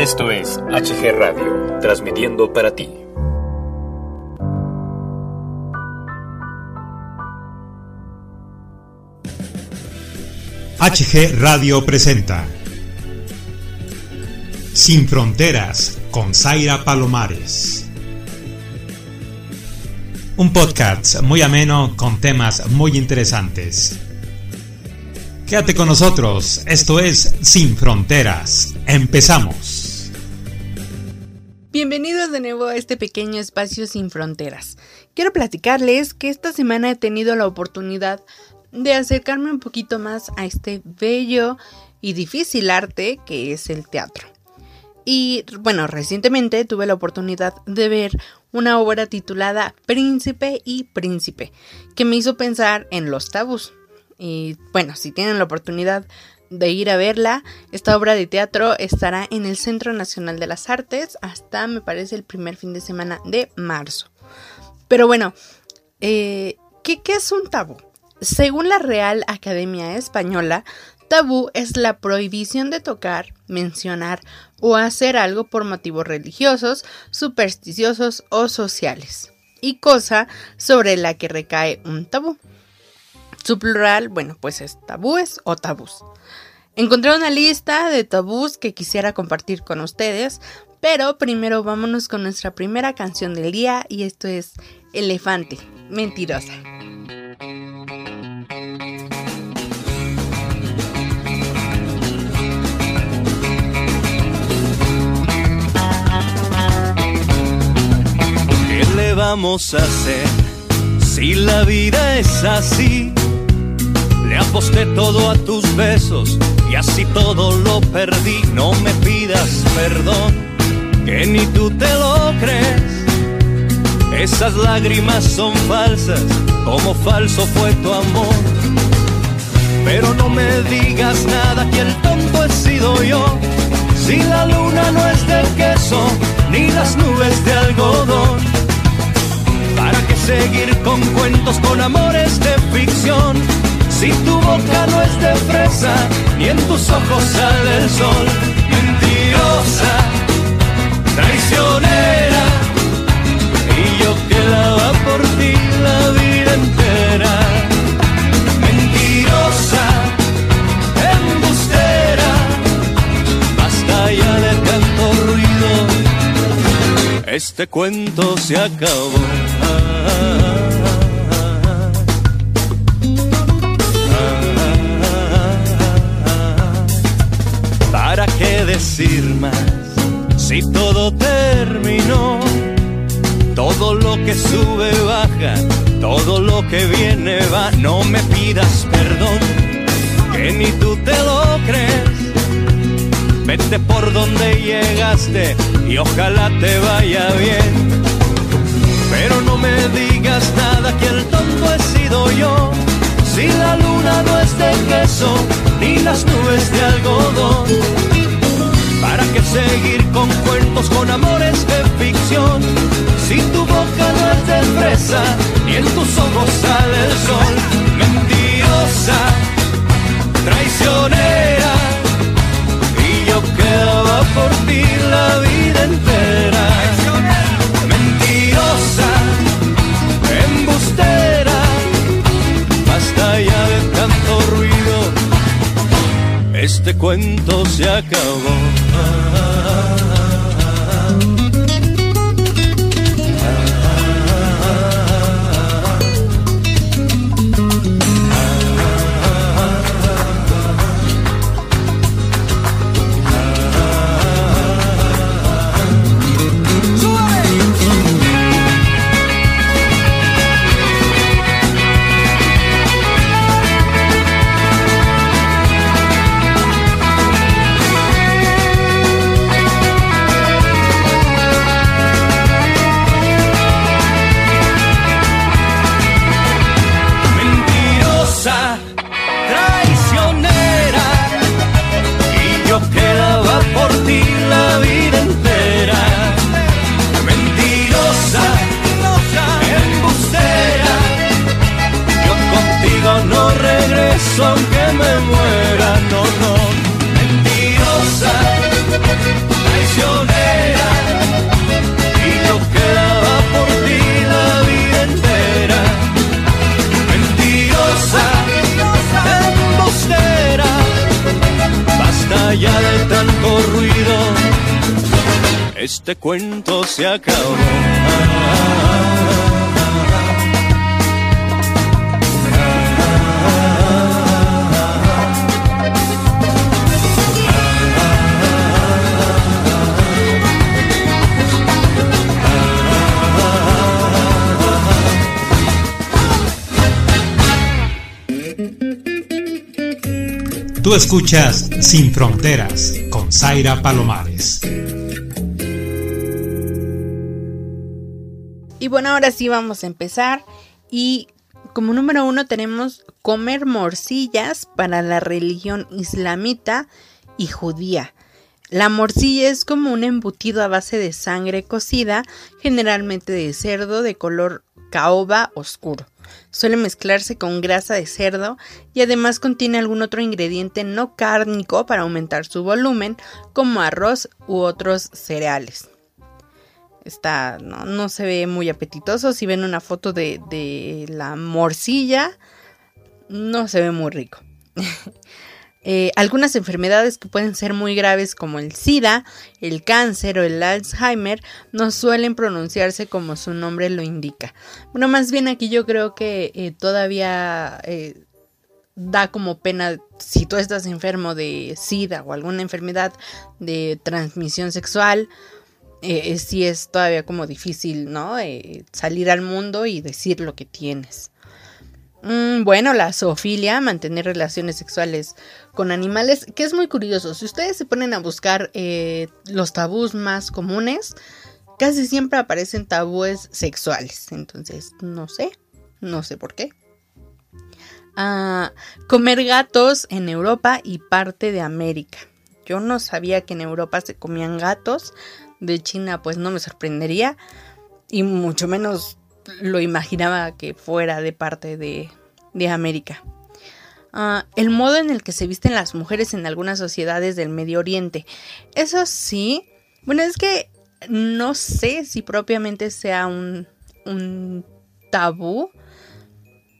Esto es HG Radio, transmitiendo para ti. HG Radio presenta Sin Fronteras con Zaira Palomares. Un podcast muy ameno con temas muy interesantes. Quédate con nosotros, esto es Sin Fronteras. Empezamos. Bienvenidos de nuevo a este pequeño espacio sin fronteras. Quiero platicarles que esta semana he tenido la oportunidad de acercarme un poquito más a este bello y difícil arte que es el teatro. Y bueno, recientemente tuve la oportunidad de ver una obra titulada Príncipe y Príncipe, que me hizo pensar en los tabús. Y bueno, si tienen la oportunidad de ir a verla, esta obra de teatro estará en el Centro Nacional de las Artes hasta, me parece, el primer fin de semana de marzo. Pero bueno, eh, ¿qué, ¿qué es un tabú? Según la Real Academia Española, tabú es la prohibición de tocar, mencionar o hacer algo por motivos religiosos, supersticiosos o sociales, y cosa sobre la que recae un tabú. Su plural, bueno, pues es tabúes o tabús. Encontré una lista de tabús que quisiera compartir con ustedes, pero primero vámonos con nuestra primera canción del día y esto es Elefante, mentirosa. ¿Qué le vamos a hacer si la vida es así? Aposté todo a tus besos y así todo lo perdí. No me pidas perdón, que ni tú te lo crees. Esas lágrimas son falsas, como falso fue tu amor. Pero no me digas nada, que el tonto he sido yo. Si la luna no es de queso, ni las nubes de algodón. ¿Para qué seguir con cuentos, con amores de ficción? Si tu boca no es de fresa, ni en tus ojos sale el sol. Mentirosa, traicionera, y yo quedaba por ti la vida entera. Mentirosa, embustera, basta ya de tanto ruido. Este cuento se acabó. Todo terminó? Todo lo que sube baja, todo lo que viene va. No me pidas perdón, que ni tú te lo crees. Vete por donde llegaste y ojalá te vaya bien. Pero no me digas nada que el tonto he sido yo. Si la luna no es de queso, ni las nubes de algodón. ¿Para qué seguir con cuentos, con amores de ficción? Si tu boca no es de fresa, ni en tus ojos sale el sol. Mentirosa, traicionera, y yo quedaba por ti la vida entera. Mentirosa, embustera, basta ya de tanto ruido. Este cuento se acabó. Este cuento se acabó. Tú escuchas Sin Fronteras con Zaira Palomares. Bueno, ahora sí vamos a empezar. Y como número uno tenemos comer morcillas para la religión islamita y judía. La morcilla es como un embutido a base de sangre cocida, generalmente de cerdo de color caoba oscuro. Suele mezclarse con grasa de cerdo y además contiene algún otro ingrediente no cárnico para aumentar su volumen, como arroz u otros cereales. Está, no, se ve muy apetitoso. Si ven una foto de, de la morcilla, no se ve muy rico. Eh, algunas enfermedades que pueden ser muy graves como el SIDA, el cáncer o el Alzheimer no suelen pronunciarse como su nombre lo indica. Bueno, más bien aquí yo creo que eh, todavía eh, da como pena si tú estás enfermo de SIDA o alguna enfermedad de transmisión sexual. Si es todavía como difícil, ¿no? salir al mundo y decir lo que tienes. Mm, bueno, la zoofilia, mantener relaciones sexuales con animales, que es muy curioso. Si ustedes se ponen a buscar eh, los tabús más comunes, casi siempre aparecen tabúes sexuales. Entonces, no sé, no sé por qué. Ah, comer gatos en Europa y parte de América. Yo no sabía que en Europa se comían gatos. De China, pues no me sorprendería. Y mucho menos lo imaginaba que fuera de parte de, América. Ah, el modo en el que se visten las mujeres en algunas sociedades del Medio Oriente. Eso sí, bueno, es que no sé si propiamente sea un, un tabú.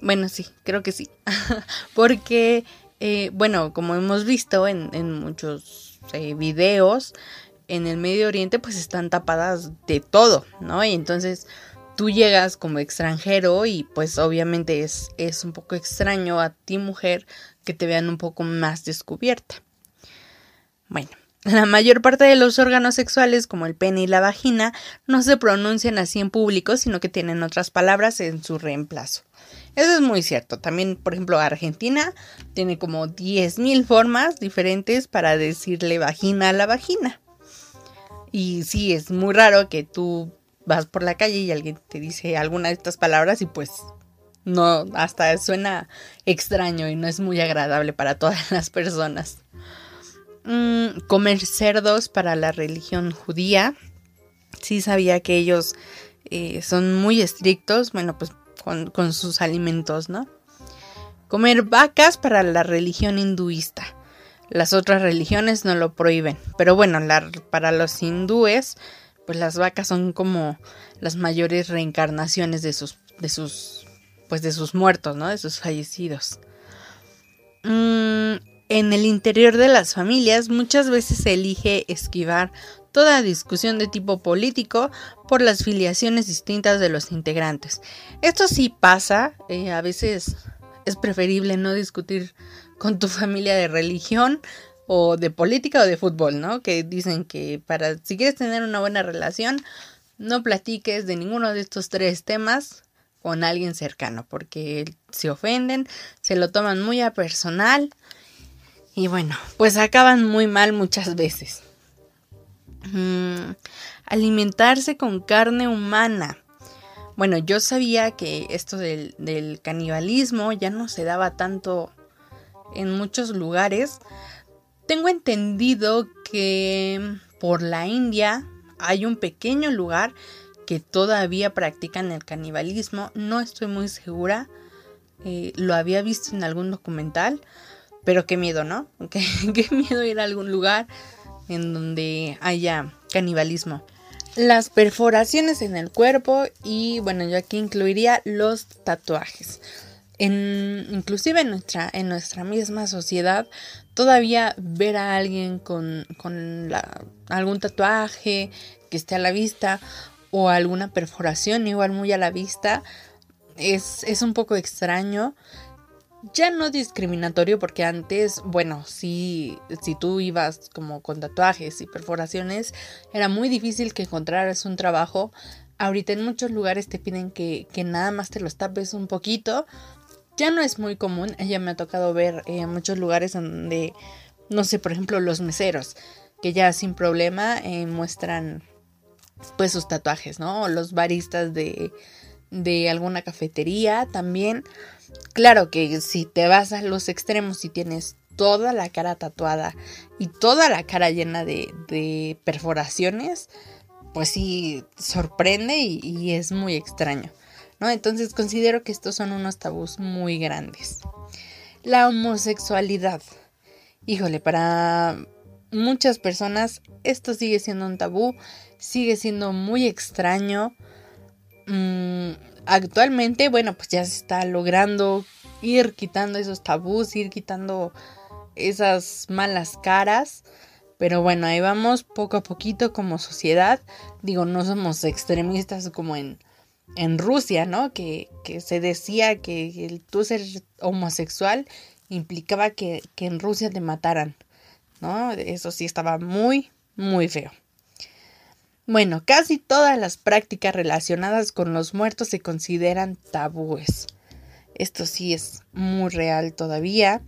Bueno, sí, creo que sí. Porque, eh, bueno, como hemos visto en, muchos eh, videos, en el Medio Oriente pues están tapadas de todo, ¿no? Y entonces tú llegas como extranjero y pues obviamente es, es un poco extraño a ti mujer que te vean un poco más descubierta. Bueno, la mayor parte de los órganos sexuales, como el pene y la vagina, no se pronuncian así en público, sino que tienen otras palabras en su reemplazo. Eso es muy cierto. También, por ejemplo, Argentina tiene como 10.000 formas diferentes para decirle vagina a la vagina. Y sí, es muy raro que tú vas por la calle y alguien te dice alguna de estas palabras y pues no, hasta suena extraño y no es muy agradable para todas las personas. Mm, comer cerdos para la religión judía. Sí sabía que ellos eh, son muy estrictos, bueno, pues con, con, sus alimentos, ¿no? Comer vacas para la religión hinduista. Las otras religiones no lo prohíben, pero bueno, para los hindúes pues las vacas son como las mayores reencarnaciones de sus, de sus, pues de sus muertos, ¿no? De sus fallecidos. Mm, en el interior de las familias muchas veces se elige esquivar toda discusión de tipo político por las filiaciones distintas de los integrantes. Esto sí pasa, eh, a veces es preferible no discutir con tu familia de religión o de política o de fútbol, ¿no? Que dicen que para si quieres tener una buena relación, no platiques de ninguno de estos tres temas con alguien cercano, porque se ofenden, se lo toman muy a personal y bueno, pues acaban muy mal muchas veces. Mm, alimentarse con carne humana. Bueno, yo sabía que esto del, del canibalismo ya no se daba tanto en muchos lugares, tengo entendido que por la India hay un pequeño lugar que todavía practican el canibalismo. No estoy muy segura. Eh, lo había visto en algún documental. Pero qué miedo, ¿no? Qué, qué miedo ir a algún lugar en donde haya canibalismo. Las perforaciones en el cuerpo y bueno, yo aquí incluiría los tatuajes. En, inclusive en nuestra, en nuestra misma sociedad, todavía ver a alguien con, con algún tatuaje que esté a la vista o alguna perforación igual muy a la vista es, es un poco extraño. Ya no discriminatorio porque antes, bueno, si, si tú ibas como con tatuajes y perforaciones, era muy difícil que encontraras un trabajo. Ahorita en muchos lugares te piden que, que nada más te los tapes un poquito ya no es muy común, ya me ha tocado ver eh, muchos lugares donde, no sé, por ejemplo, los meseros, que ya sin problema eh, muestran pues sus tatuajes, ¿no? O los baristas de, de alguna cafetería también. Claro que si te vas a los extremos y tienes toda la cara tatuada y toda la cara llena de, de perforaciones, pues sí sorprende y es muy extraño. Entonces considero que estos son unos tabús muy grandes. La homosexualidad. Híjole, para muchas personas esto sigue siendo un tabú, sigue siendo muy extraño. Mm, actualmente, bueno, pues ya se está logrando ir quitando esos tabús, ir quitando esas malas caras. Pero bueno, ahí vamos poco a poquito como sociedad. Digo, no somos extremistas como en en Rusia, ¿no? Que, se decía que el tú ser homosexual implicaba que, que en Rusia te mataran, ¿no? Eso sí estaba muy, muy feo. Bueno, casi todas las prácticas relacionadas con los muertos se consideran tabúes. Esto sí es muy real todavía.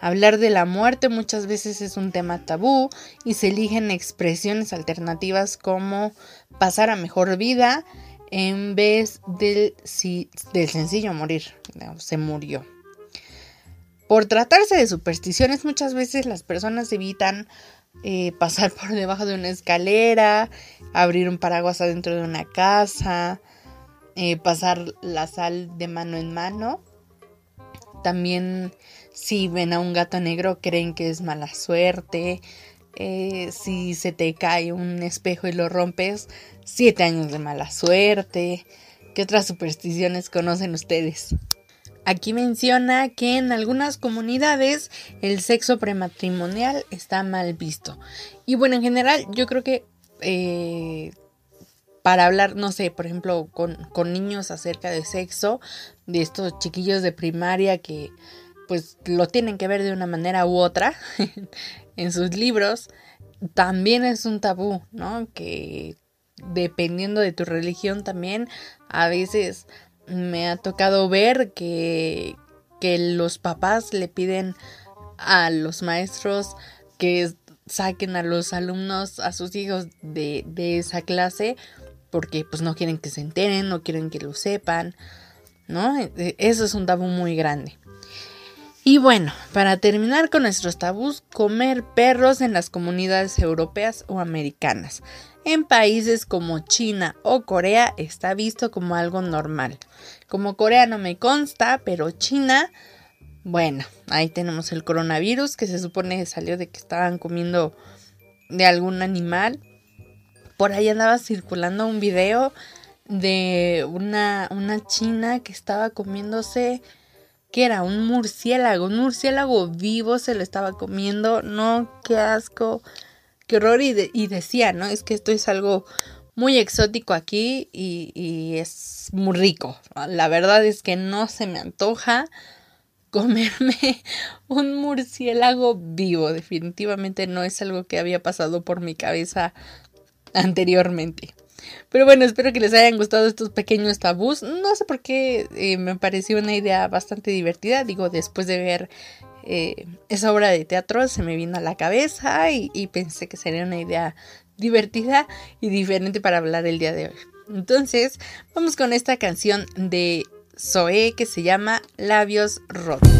Hablar de la muerte muchas veces es un tema tabú y se eligen expresiones alternativas como pasar a mejor vida, en vez del, del sencillo morir. Se murió. Por tratarse de supersticiones, muchas veces las personas evitan eh, pasar por debajo de una escalera, abrir un paraguas adentro de una casa, eh, pasar la sal de mano en mano. También si ven a un gato negro creen que es mala suerte. Eh, si se te cae un espejo y lo rompes, siete años de mala suerte. ¿Qué otras supersticiones conocen ustedes? Aquí menciona que en algunas comunidades el sexo prematrimonial está mal visto. Y bueno, en general yo creo que eh, para hablar, no sé, por ejemplo, con, con niños acerca de sexo, de estos chiquillos de primaria que pues lo tienen que ver de una manera u otra en sus libros, también es un tabú, ¿no? Que dependiendo de tu religión también, a veces me ha tocado ver que, que los papás le piden a los maestros que saquen a los alumnos, a sus hijos de, de esa clase, porque pues no quieren que se enteren, no quieren que lo sepan, ¿no? E, eso es un tabú muy grande. Y bueno, para terminar con nuestros tabús, comer perros en las comunidades europeas o americanas. En países como China o Corea está visto como algo normal. Como Corea no me consta, pero China, bueno, ahí tenemos el coronavirus que se supone que salió de que estaban comiendo de algún animal. Por ahí andaba circulando un video de una, una china que estaba comiéndose que era un murciélago, un murciélago vivo se lo estaba comiendo, no, qué asco, qué horror y, decía, ¿no? Es que esto es algo muy exótico aquí y, es muy rico. La verdad es que no se me antoja comerme un murciélago vivo. Definitivamente no es algo que había pasado por mi cabeza anteriormente. Pero bueno, espero que les hayan gustado estos pequeños tabús. No sé por qué eh, me pareció una idea bastante divertida. Digo, después de ver eh, esa obra de teatro se me vino a la cabeza y, y pensé que sería una idea divertida y diferente para hablar el día de hoy. Entonces, vamos con esta canción de Zoe que se llama Labios Rotos.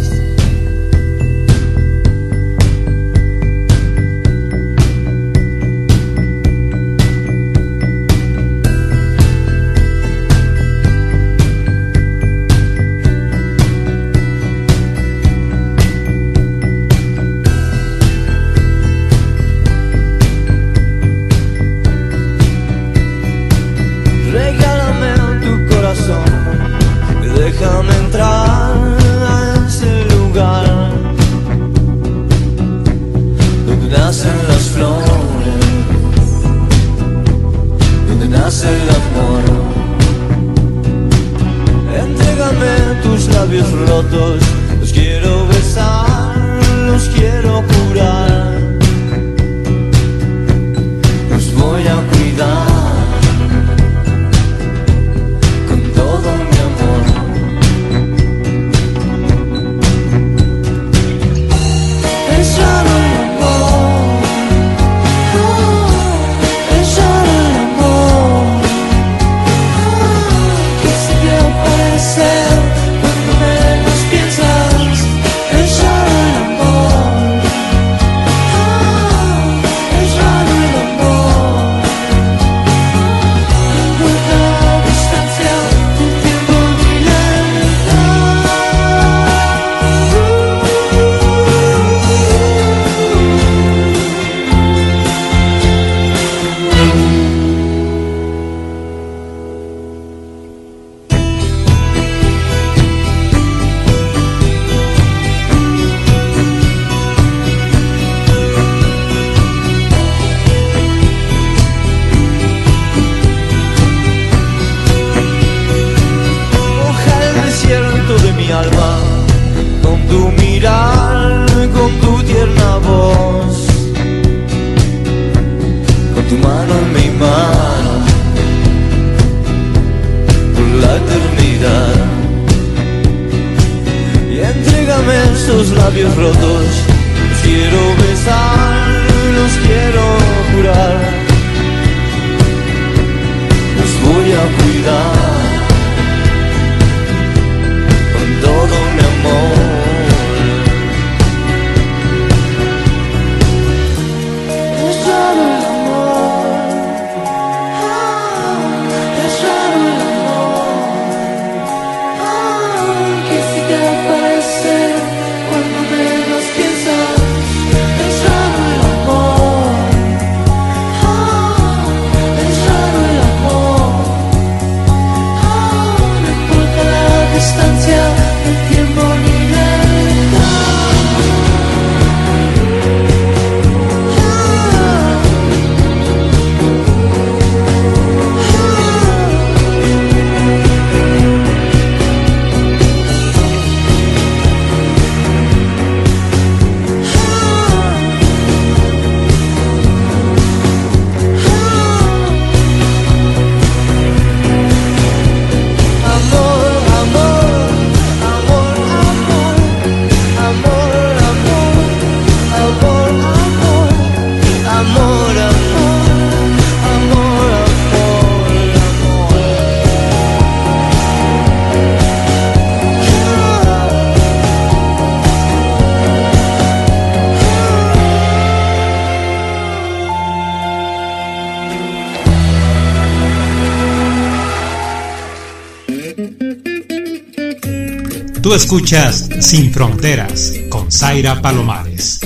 Tú escuchas Sin Fronteras con Zaira Palomares.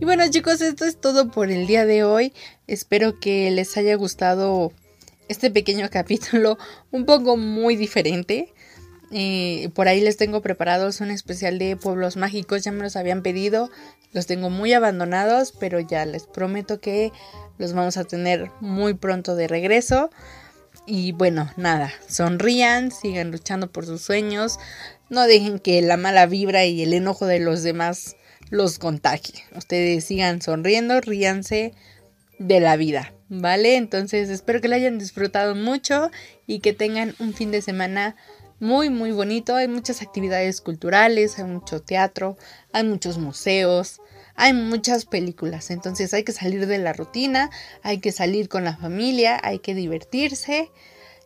Y bueno chicos, esto es todo por el día de hoy. Espero que les haya gustado este pequeño capítulo, un poco muy diferente. Eh, por ahí les tengo preparados un especial de pueblos mágicos, ya me los habían pedido, los tengo muy abandonados, pero ya les prometo que los vamos a tener muy pronto de regreso. Y bueno, nada, sonrían, sigan luchando por sus sueños, no dejen que la mala vibra y el enojo de los demás los contagie. Ustedes sigan sonriendo, ríanse de la vida, ¿vale? Entonces espero que la hayan disfrutado mucho y que tengan un fin de semana muy muy bonito. Hay muchas actividades culturales, hay mucho teatro, hay muchos museos, hay muchas películas, entonces hay que salir de la rutina, hay que salir con la familia, hay que divertirse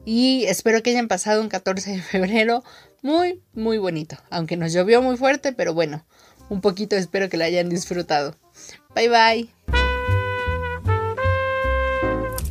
y espero que hayan pasado un 14 de febrero muy, muy bonito, aunque nos llovió muy fuerte, pero bueno, un poquito espero que la hayan disfrutado. Bye bye.